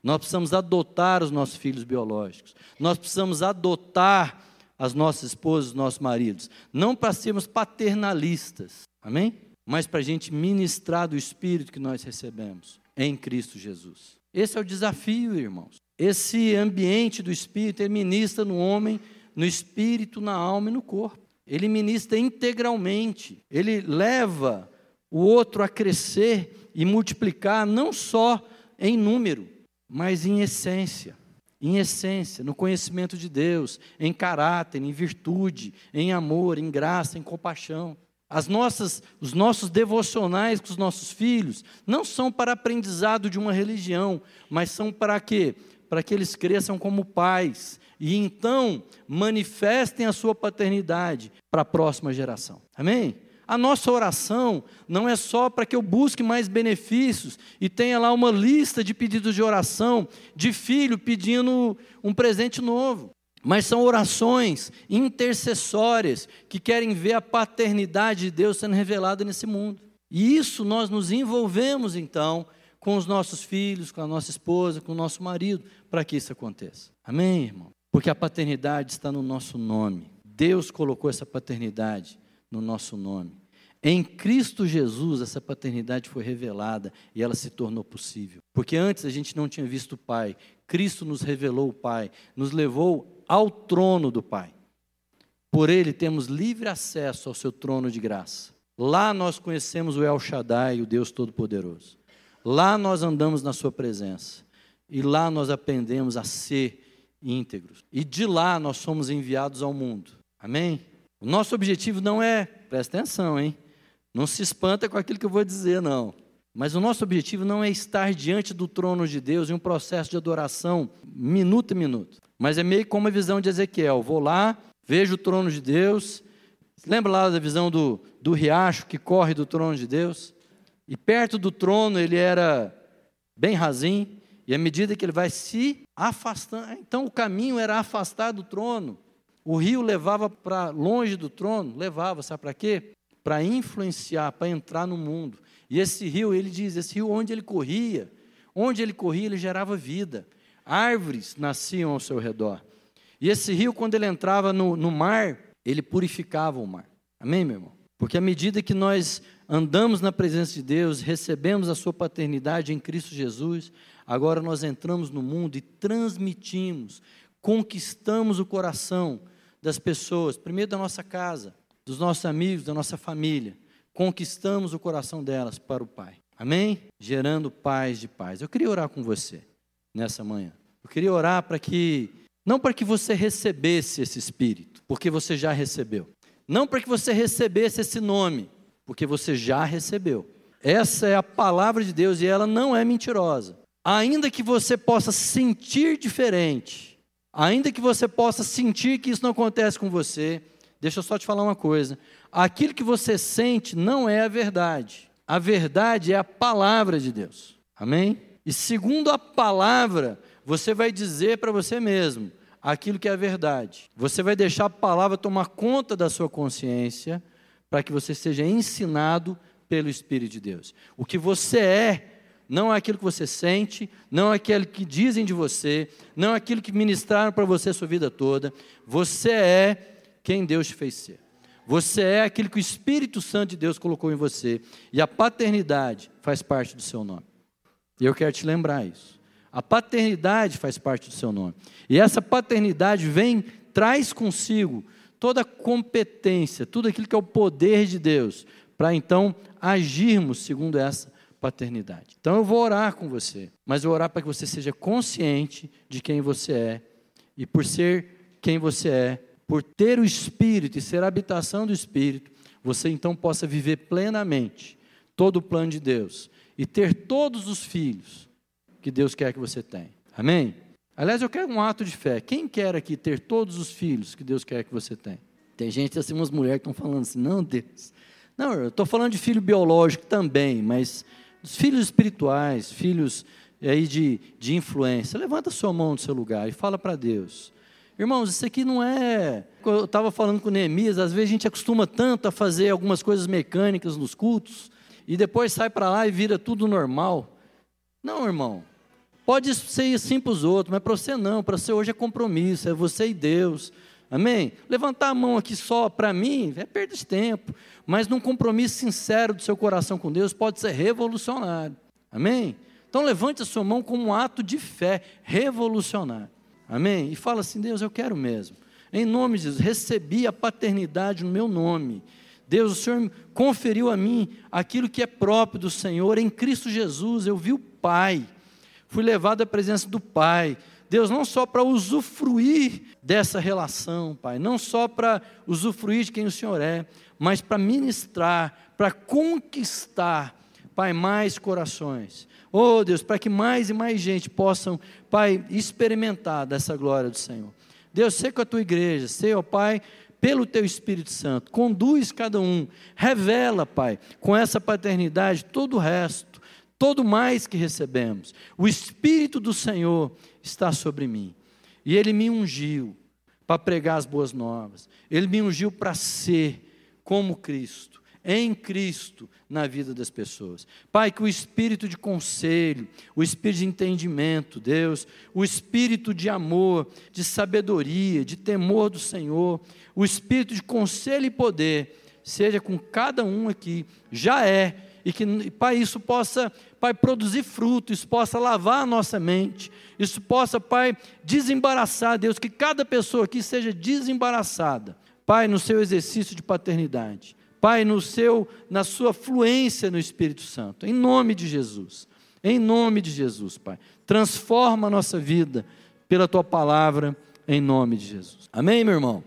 Nós precisamos adotar os nossos filhos biológicos. Nós precisamos adotar as nossas esposas, os nossos maridos. Não para sermos paternalistas, amém? Mas para a gente ministrar do Espírito que nós recebemos em Cristo Jesus. Esse é o desafio, irmãos. Esse ambiente do Espírito, ele ministra no homem, no espírito, na alma e no corpo. Ele ministra integralmente. Ele leva o outro a crescer e multiplicar não só em número, mas em essência. Em essência, no conhecimento de Deus, em caráter, em virtude, em amor, em graça, em compaixão. As nossas, os nossos devocionais com os nossos filhos não são para aprendizado de uma religião, mas são para quê? Para que eles cresçam como pais e então manifestem a sua paternidade para a próxima geração. Amém? A nossa oração não é só para que eu busque mais benefícios e tenha lá uma lista de pedidos de oração de filho pedindo um presente novo, mas são orações intercessórias que querem ver a paternidade de Deus sendo revelada nesse mundo. E isso nós nos envolvemos então com os nossos filhos, com a nossa esposa, com o nosso marido, para que isso aconteça. Amém, irmão? Porque a paternidade está no nosso nome. Deus colocou essa paternidade no nosso nome. Em Cristo Jesus, essa paternidade foi revelada e ela se tornou possível. Porque antes a gente não tinha visto o Pai. Cristo nos revelou o Pai, nos levou ao trono do Pai. Por ele temos livre acesso ao seu trono de graça. Lá nós conhecemos o El Shaddai, o Deus Todo-Poderoso. Lá nós andamos na sua presença. E lá nós aprendemos a ser íntegros. E de lá nós somos enviados ao mundo. Amém? O nosso objetivo não é, presta atenção, hein? Não se espanta com aquilo que eu vou dizer, não. Mas o nosso objetivo não é estar diante do trono de Deus em um processo de adoração minuto a minuto. Mas é meio como a visão de Ezequiel. Vou lá, vejo o trono de Deus. Lembra lá da visão do, do riacho que corre do trono de Deus? E perto do trono ele era bem rasinho. E à medida que ele vai se afastando, então o caminho era afastar do trono. O rio levava para longe do trono, levava, sabe para quê? Para influenciar, para entrar no mundo. E esse rio, ele diz, esse rio onde ele corria, onde ele corria, ele gerava vida. Árvores nasciam ao seu redor. E esse rio, quando ele entrava no, no mar, ele purificava o mar. Amém, meu irmão? Porque à medida que nós andamos na presença de Deus, recebemos a sua paternidade em Cristo Jesus, agora nós entramos no mundo e transmitimos, conquistamos o coração das pessoas, primeiro da nossa casa, dos nossos amigos, da nossa família, conquistamos o coração delas para o Pai. Amém? Gerando paz de paz. Eu queria orar com você nessa manhã. Eu queria orar para que, não para que você recebesse esse Espírito, porque você já recebeu. Não para que você recebesse esse nome, porque você já recebeu. Essa é a palavra de Deus e ela não é mentirosa. Ainda que você possa sentir diferente, ainda que você possa sentir que isso não acontece com você, Deixa eu só te falar uma coisa. Aquilo que você sente não é a verdade. A verdade é a palavra de Deus. Amém? E segundo a palavra, você vai dizer para você mesmo aquilo que é a verdade. Você vai deixar a palavra tomar conta da sua consciência para que você seja ensinado pelo Espírito de Deus. O que você é não é aquilo que você sente, não é aquilo que dizem de você, não é aquilo que ministraram para você a sua vida toda. Você é quem Deus te fez ser. Você é aquilo que o Espírito Santo de Deus colocou em você. E a paternidade faz parte do seu nome. E eu quero te lembrar isso. A paternidade faz parte do seu nome. E essa paternidade vem, traz consigo toda a competência, tudo aquilo que é o poder de Deus, para então agirmos segundo essa paternidade. Então eu vou orar com você, mas eu vou orar para que você seja consciente de quem você é. E por ser quem você é, por ter o Espírito e ser a habitação do Espírito, você então possa viver plenamente todo o plano de Deus e ter todos os filhos que Deus quer que você tenha. Amém? Aliás, eu quero um ato de fé. Quem quer aqui ter todos os filhos que Deus quer que você tenha? Tem gente assim, umas mulheres que estão falando assim, não, Deus. Não, eu estou falando de filho biológico também, mas dos filhos espirituais, filhos aí de, de influência. Levanta a sua mão do seu lugar e fala para Deus. Irmãos, isso aqui não é. Eu estava falando com Neemias, às vezes a gente acostuma tanto a fazer algumas coisas mecânicas nos cultos, e depois sai para lá e vira tudo normal. Não, irmão. Pode ser assim para os outros, mas para você não. Para você hoje é compromisso, é você e Deus. Amém? Levantar a mão aqui só para mim é perda de tempo. Mas num compromisso sincero do seu coração com Deus pode ser revolucionário. Amém? Então levante a sua mão como um ato de fé revolucionário. Amém? E fala assim: Deus, eu quero mesmo. Em nome de Jesus, recebi a paternidade no meu nome. Deus, o Senhor conferiu a mim aquilo que é próprio do Senhor. Em Cristo Jesus, eu vi o Pai. Fui levado à presença do Pai. Deus, não só para usufruir dessa relação, Pai, não só para usufruir de quem o Senhor é, mas para ministrar, para conquistar, Pai, mais corações. Oh Deus, para que mais e mais gente possam, Pai, experimentar dessa glória do Senhor. Deus, sei com a tua igreja, sei, oh, Pai, pelo teu Espírito Santo, conduz cada um, revela, Pai, com essa paternidade todo o resto, todo mais que recebemos. O Espírito do Senhor está sobre mim, e Ele me ungiu para pregar as boas novas, Ele me ungiu para ser como Cristo. Em Cristo na vida das pessoas. Pai, que o espírito de conselho, o espírito de entendimento, Deus, o espírito de amor, de sabedoria, de temor do Senhor, o espírito de conselho e poder, seja com cada um aqui, já é, e que, Pai, isso possa, Pai, produzir fruto, isso possa lavar a nossa mente, isso possa, Pai, desembaraçar, Deus, que cada pessoa aqui seja desembaraçada, Pai, no seu exercício de paternidade, Pai, no seu, na sua fluência no Espírito Santo, em nome de Jesus, em nome de Jesus, Pai, transforma a nossa vida pela Tua palavra, em nome de Jesus. Amém, meu irmão?